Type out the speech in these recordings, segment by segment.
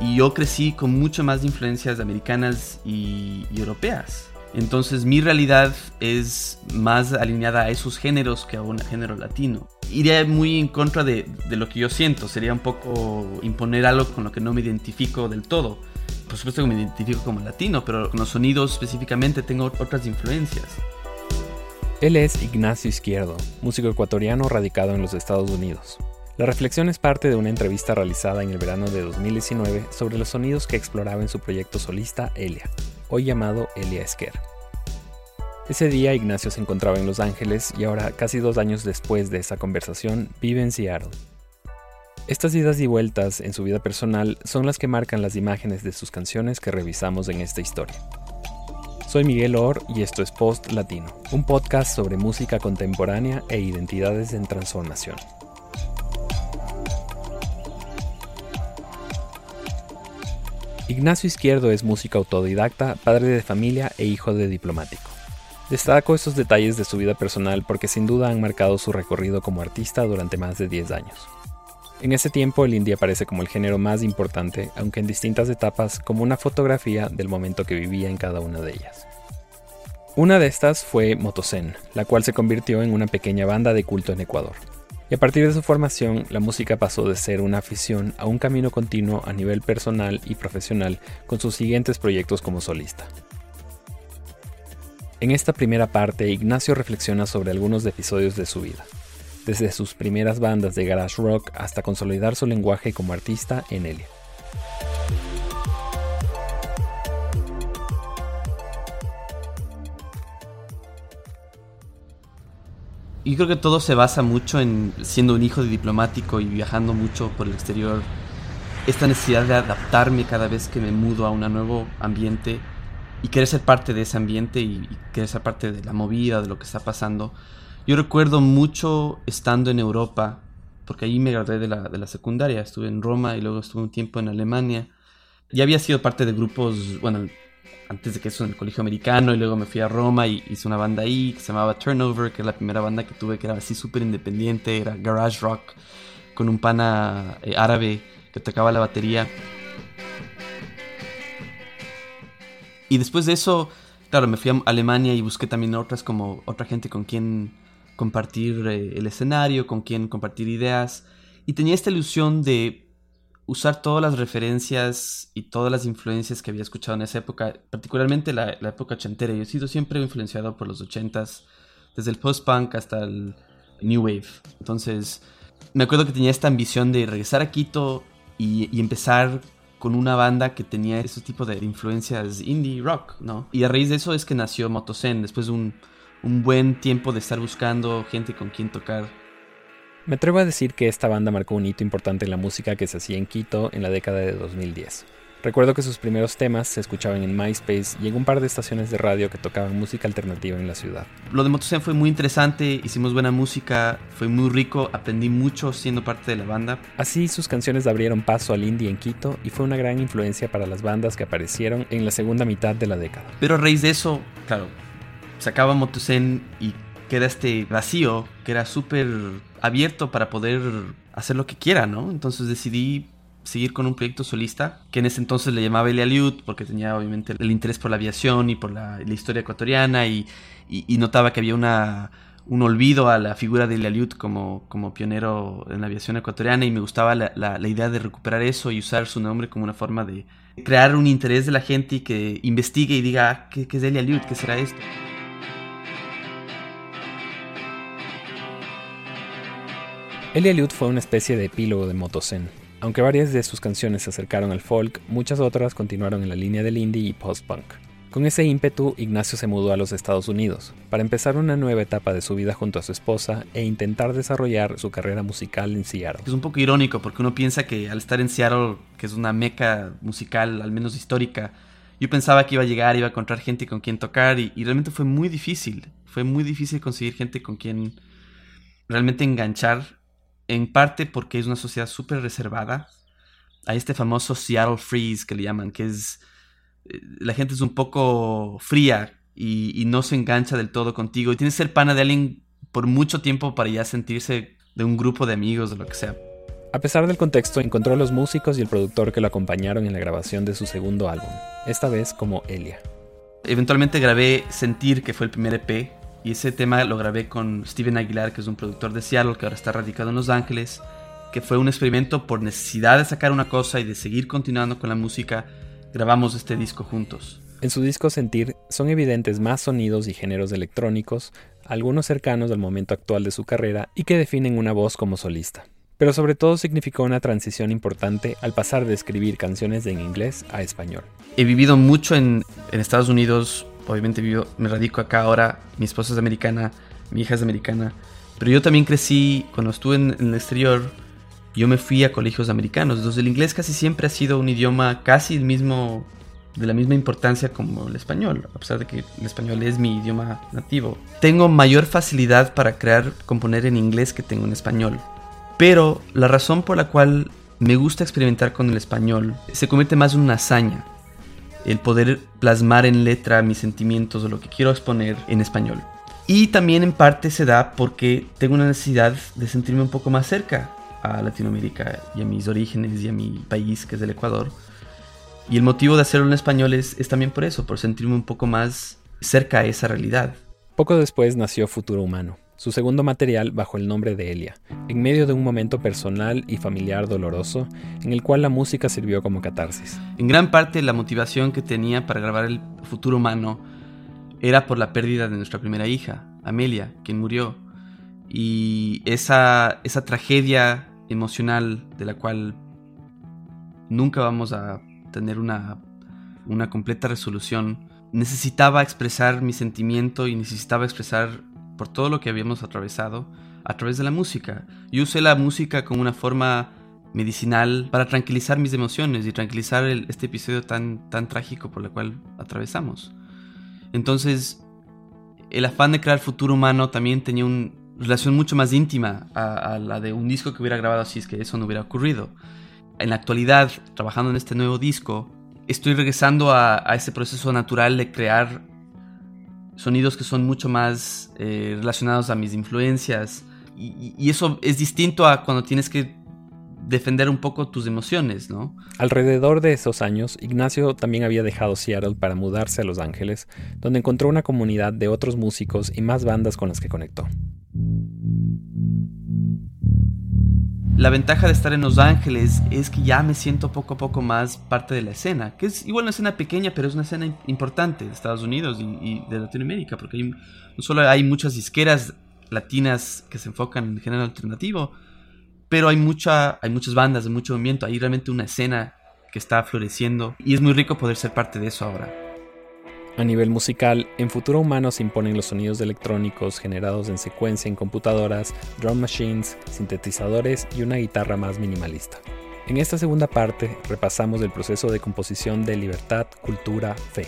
Y yo crecí con mucho más influencias americanas y, europeas. Entonces mi realidad es más alineada a esos géneros que a un género latino. Iría muy en contra de, de, lo que yo siento, sería un poco imponer algo con lo que no me identifico del todo. Por supuesto que me identifico como latino, pero con los sonidos específicamente tengo otras influencias. Él es Ignacio Izquierdo, músico ecuatoriano radicado en los Estados Unidos. La reflexión es parte de una entrevista realizada en el verano de 2019 sobre los sonidos que exploraba en su proyecto solista Elia, hoy llamado Elia Esquer. Ese día Ignacio se encontraba en Los Ángeles y ahora, casi dos años después de esa conversación, vive en Seattle. Estas idas y vueltas en su vida personal son las que marcan las imágenes de sus canciones que revisamos en esta historia. Soy Miguel Or y esto es Post Latino, un podcast sobre música contemporánea e identidades en transformación. Ignacio Izquierdo es músico autodidacta, padre de familia e hijo de diplomático. Destaco estos detalles de su vida personal porque sin duda han marcado su recorrido como artista durante más de 10 años. En ese tiempo el indie aparece como el género más importante, aunque en distintas etapas como una fotografía del momento que vivía en cada una de ellas. Una de estas fue Motosen, la cual se convirtió en una pequeña banda de culto en Ecuador. Y a partir de su formación, la música pasó de ser una afición a un camino continuo a nivel personal y profesional con sus siguientes proyectos como solista. En esta primera parte, Ignacio reflexiona sobre algunos episodios de su vida, desde sus primeras bandas de garage rock hasta consolidar su lenguaje como artista en Elia. Y creo que todo se basa mucho en siendo un hijo de diplomático y viajando mucho por el exterior. Esta necesidad de adaptarme cada vez que me mudo a un nuevo ambiente y querer ser parte de ese ambiente y, querer ser parte de la movida, de lo que está pasando. Yo recuerdo mucho estando en Europa, porque ahí me gradué de la, de la secundaria, estuve en Roma y luego estuve un tiempo en Alemania. Ya había sido parte de grupos, bueno, antes de que eso en el colegio americano y luego me fui a Roma y hice una banda ahí que se llamaba Turnover, que es la primera banda que tuve que era así súper independiente, era garage rock con un pana eh, árabe que tocaba la batería. Y después de eso, claro, me fui a Alemania y busqué también otras como otra gente con quien compartir eh, el escenario, con quien compartir ideas. Y tenía esta ilusión de usar todas las referencias y todas las influencias que había escuchado en esa época, particularmente la, época ochentera. Yo he sido siempre influenciado por los ochentas, desde el post-punk hasta el new wave. Entonces, me acuerdo que tenía esta ambición de regresar a Quito y, empezar con una banda que tenía ese tipo de influencias indie rock, ¿no? Y a raíz de eso es que nació Motosen, después de un, un buen tiempo de estar buscando gente con quien tocar me atrevo a decir que esta banda marcó un hito importante en la música que se hacía en Quito en la década de 2010. Recuerdo que sus primeros temas se escuchaban en MySpace y en un par de estaciones de radio que tocaban música alternativa en la ciudad. Lo de Motosen fue muy interesante, hicimos buena música, fue muy rico, aprendí mucho siendo parte de la banda. Así sus canciones abrieron paso al indie en Quito y fue una gran influencia para las bandas que aparecieron en la segunda mitad de la década. Pero a raíz de eso, claro, se acaba Motosen y queda este vacío que era súper abierto para poder hacer lo que quiera, ¿no? Entonces decidí seguir con un proyecto solista, que en ese entonces le llamaba Eliud, porque tenía obviamente el interés por la aviación y por la, historia ecuatoriana, y, notaba que había una, un olvido a la figura de Eliud como, como pionero en la aviación ecuatoriana, y me gustaba la, idea de recuperar eso y usar su nombre como una forma de crear un interés de la gente y que investigue y diga, ah, ¿qué, qué es Eliud? ¿Qué será esto? Elia Eliud fue una especie de epílogo de Motosen. Aunque varias de sus canciones se acercaron al folk, muchas otras continuaron en la línea del indie y post-punk. Con ese ímpetu, Ignacio se mudó a los Estados Unidos para empezar una nueva etapa de su vida junto a su esposa e intentar desarrollar su carrera musical en Seattle. Es un poco irónico porque uno piensa que al estar en Seattle, que es una meca musical, al menos histórica, yo pensaba que iba a llegar, iba a encontrar gente con quien tocar y realmente fue muy difícil. Fue muy difícil conseguir gente con quien realmente enganchar en parte porque es una sociedad súper reservada. Hay este famoso Seattle Freeze que le llaman, que es... Eh, la gente es un poco fría y, no se engancha del todo contigo. Y tienes que ser pana de alguien por mucho tiempo para ya sentirse de un grupo de amigos o lo que sea. A pesar del contexto, encontró a los músicos y el productor que lo acompañaron en la grabación de su segundo álbum, esta vez como Elia. Eventualmente grabé Sentir, que fue el primer EP, y ese tema lo grabé con Steven Aguilar, que es un productor de Seattle, que ahora está radicado en Los Ángeles, que fue un experimento por necesidad de sacar una cosa y de seguir continuando con la música. Grabamos este disco juntos. En su disco Sentir son evidentes más sonidos y géneros electrónicos, algunos cercanos al momento actual de su carrera y que definen una voz como solista. Pero sobre todo significó una transición importante al pasar de escribir canciones en inglés a español. He vivido mucho en, Estados Unidos, obviamente vivo, me radico acá ahora, mi esposa es americana, mi hija es americana, pero yo también crecí, cuando estuve en, en el exterior, yo me fui a colegios americanos, entonces el inglés casi siempre ha sido un idioma casi el mismo de la misma importancia como el español, a pesar de que el español es mi idioma nativo. Tengo mayor facilidad para crear, componer en inglés que tengo en español. Pero la razón por la cual me gusta experimentar con el español se convierte más en una hazaña. El poder plasmar en letra mis sentimientos o lo que quiero exponer en español. Y también en parte se da porque tengo una necesidad de sentirme un poco más cerca a Latinoamérica y a mis orígenes y a mi país que es el Ecuador y el motivo de hacerlo en español es, también por eso, por sentirme un poco más cerca a esa realidad. Poco después nació Futuro Humano, su segundo material bajo el nombre de Elia, en medio de un momento personal y familiar doloroso en el cual la música sirvió como catarsis. En gran parte la motivación que tenía para grabar el Futuro Humano era por la pérdida de nuestra primera hija, Amelia, quien murió. Y esa, esa tragedia emocional de la cual nunca vamos a tener una, una completa resolución, necesitaba expresar mi sentimiento y necesitaba expresar por todo lo que habíamos atravesado a través de la música. Yo usé la música como una forma medicinal para tranquilizar mis emociones y tranquilizar este episodio tan, tan trágico por el cual atravesamos. Entonces, el afán de crear futuro humano también tenía una relación mucho más íntima a, la de un disco que hubiera grabado así es que eso no hubiera ocurrido en la actualidad, trabajando en este nuevo disco, estoy regresando a, ese proceso natural de crear sonidos que son mucho más eh, relacionados a mis influencias. Y, eso es distinto a cuando tienes que defender un poco tus emociones, ¿no? Alrededor de esos años, Ignacio también había dejado Seattle para mudarse a Los Ángeles, donde encontró una comunidad de otros músicos y más bandas con las que conectó. La ventaja de estar en Los Ángeles es que ya me siento poco a poco más parte de la escena, que es igual una escena pequeña, pero es una escena importante de Estados Unidos y, de Latinoamérica, porque no solo hay muchas disqueras latinas que se enfocan en género alternativo, pero hay, mucha, hay muchas bandas de mucho movimiento, hay realmente una escena que está floreciendo y es muy rico poder ser parte de eso ahora. A nivel musical, en Futuro Humano se imponen los sonidos electrónicos generados en secuencia en computadoras, drum machines, sintetizadores y una guitarra más minimalista. En esta segunda parte repasamos el proceso de composición de Libertad, Cultura, Fe,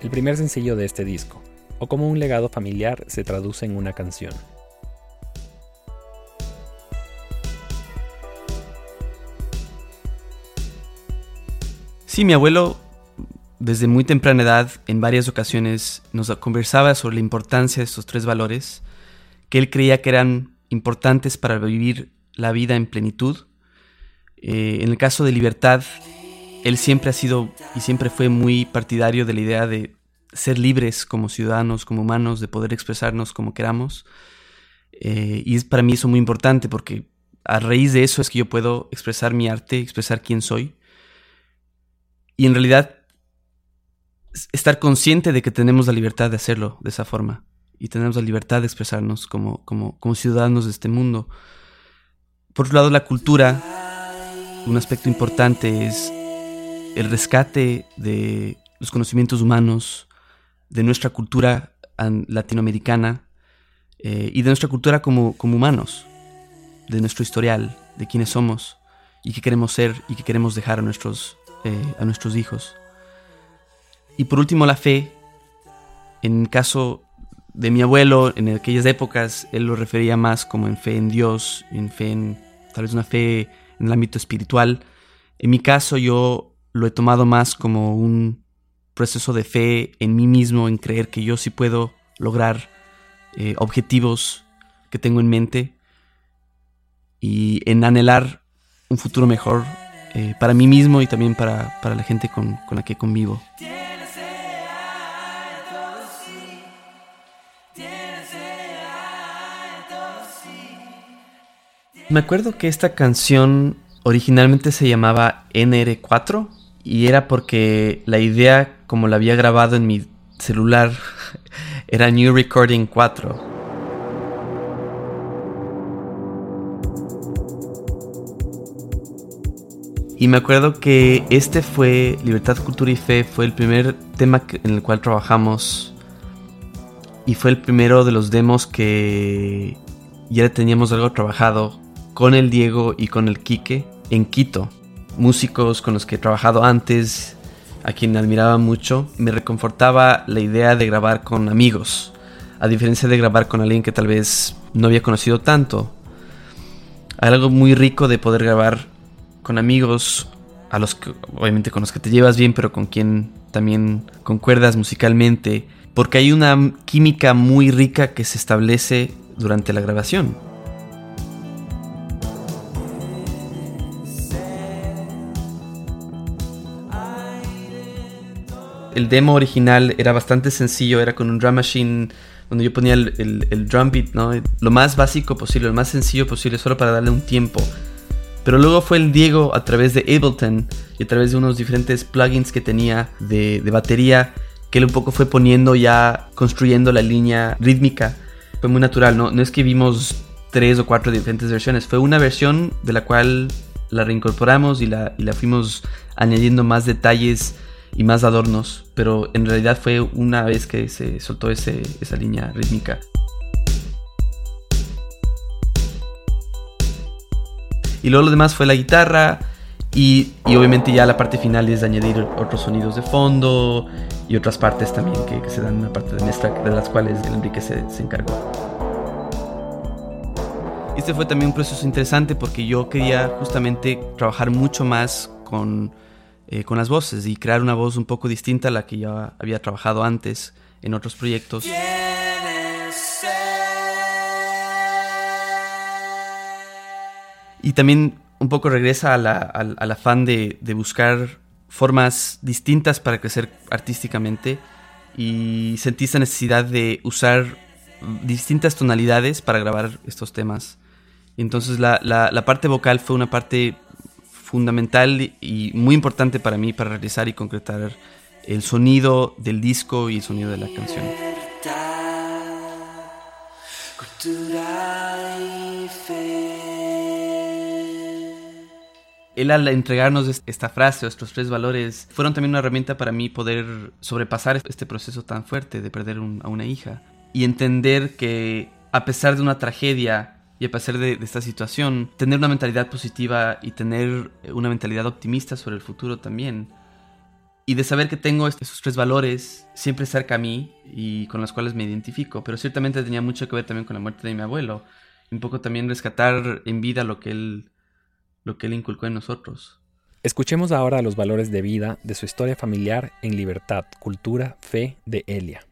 el primer sencillo de este disco, o cómo un legado familiar se traduce en una canción. Sí, mi abuelo desde muy temprana edad, en varias ocasiones, nos conversaba sobre la importancia de estos tres valores, que él creía que eran importantes para vivir la vida en plenitud. Eh, en el caso de libertad, él siempre ha sido y siempre fue muy partidario de la idea de ser libres como ciudadanos, como humanos, de poder expresarnos como queramos. Eh, y es para mí eso muy importante porque a raíz de eso es que yo puedo expresar mi arte, expresar quién soy. Y en realidad estar consciente de que tenemos la libertad de hacerlo de esa forma y tenemos la libertad de expresarnos como, como, como ciudadanos de este mundo. Por otro lado, la cultura, un aspecto importante es el rescate de los conocimientos humanos, de nuestra cultura latinoamericana eh, y de nuestra cultura como, como humanos, de nuestro historial, de quiénes somos y qué queremos ser y qué queremos dejar a nuestros, eh, a nuestros hijos. Y por último, la fe. En el caso de mi abuelo, en aquellas épocas, él lo refería más como en fe en Dios, en fe en tal vez una fe en el ámbito espiritual. En mi caso, yo lo he tomado más como un proceso de fe en mí mismo, en creer que yo sí puedo lograr eh, objetivos que tengo en mente y en anhelar un futuro mejor eh, para mí mismo y también para, para la gente con, con la que convivo. Me acuerdo que esta canción originalmente se llamaba NR4 y era porque la idea, como la había grabado en mi celular, era New Recording 4. Y me acuerdo que este fue, Libertad, Cultura y Fe, fue el primer tema en el cual trabajamos. Y fue el primero de los demos que ya teníamos algo trabajado con el Diego y con el Quique en Quito. Músicos con los que he trabajado antes, a quien admiraba mucho, me reconfortaba la idea de grabar con amigos, a diferencia de grabar con alguien que tal vez no había conocido tanto. Hay algo muy rico de poder grabar con amigos, a los que, obviamente con los que te llevas bien, pero con quien también concuerdas musicalmente, porque hay una química muy rica que se establece durante la grabación. El demo original era bastante sencillo, era con un drum machine donde yo ponía el, drum beat, ¿no? Lo más básico posible, lo más sencillo posible, solo para darle un tiempo. Pero luego fue el Diego a través de Ableton y a través de unos diferentes plugins que tenía de, de batería, que él un poco fue poniendo ya, construyendo la línea rítmica. Fue muy natural, ¿no? No es que vimos tres o cuatro diferentes versiones, fue una versión de la cual la reincorporamos y la, y la fuimos añadiendo más detalles y más adornos, pero en realidad fue una vez que se soltó ese, esa línea rítmica. Y luego lo demás fue la guitarra y, obviamente ya la parte final es añadir otros sonidos de fondo y otras partes también que, se dan en la parte de mezcla de las cuales el Enrique se, se encargó. Este fue también un proceso interesante porque yo quería justamente trabajar mucho más con eh, con las voces y crear una voz un poco distinta a la que ya había trabajado antes en otros proyectos. Y también un poco regresa al, afán de, de, buscar formas distintas para crecer artísticamente y sentí esa necesidad de usar distintas tonalidades para grabar estos temas. Entonces la, la parte vocal fue una parte fundamental y muy importante para mí para realizar y concretar el sonido del disco y el sonido de la canción. Él al entregarnos esta frase o estos tres valores fueron también una herramienta para mí poder sobrepasar este proceso tan fuerte de perder a una hija y entender que a pesar de una tragedia y a pesar de, esta situación, tener una mentalidad positiva y tener una mentalidad optimista sobre el futuro también. Y de saber que tengo esos tres valores siempre cerca a mí y con los cuales me identifico. Pero ciertamente tenía mucho que ver también con la muerte de mi abuelo. Un poco también rescatar en vida lo que él, lo que él inculcó en nosotros. Escuchemos ahora los valores de vida de su historia familiar en libertad, cultura, fe de Elia.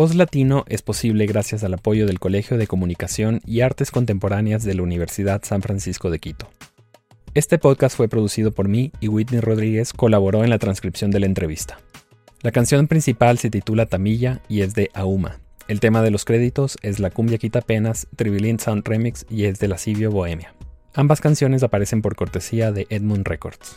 Post Latino es posible gracias al apoyo del Colegio de Comunicación y Artes Contemporáneas de la Universidad San Francisco de Quito. Este podcast fue producido por mí y Whitney Rodríguez colaboró en la transcripción de la entrevista. La canción principal se titula Tamilla y es de Auma. El tema de los créditos es La Cumbia Quita Penas, Tribilin Sound Remix y es de Lascivio Bohemia. Ambas canciones aparecen por cortesía de Edmund Records.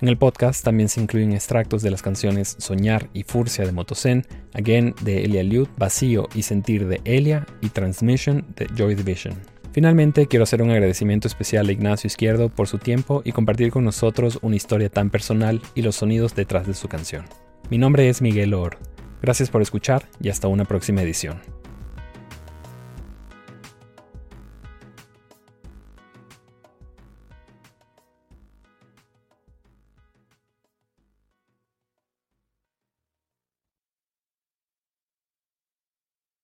En el podcast también se incluyen extractos de las canciones Soñar y Furcia de Motosen, Again de Elia Liut, Vacío y Sentir de Elia y Transmission de Joy Division. Finalmente, quiero hacer un agradecimiento especial a Ignacio Izquierdo por su tiempo y compartir con nosotros una historia tan personal y los sonidos detrás de su canción. Mi nombre es Miguel Or. Gracias por escuchar y hasta una próxima edición.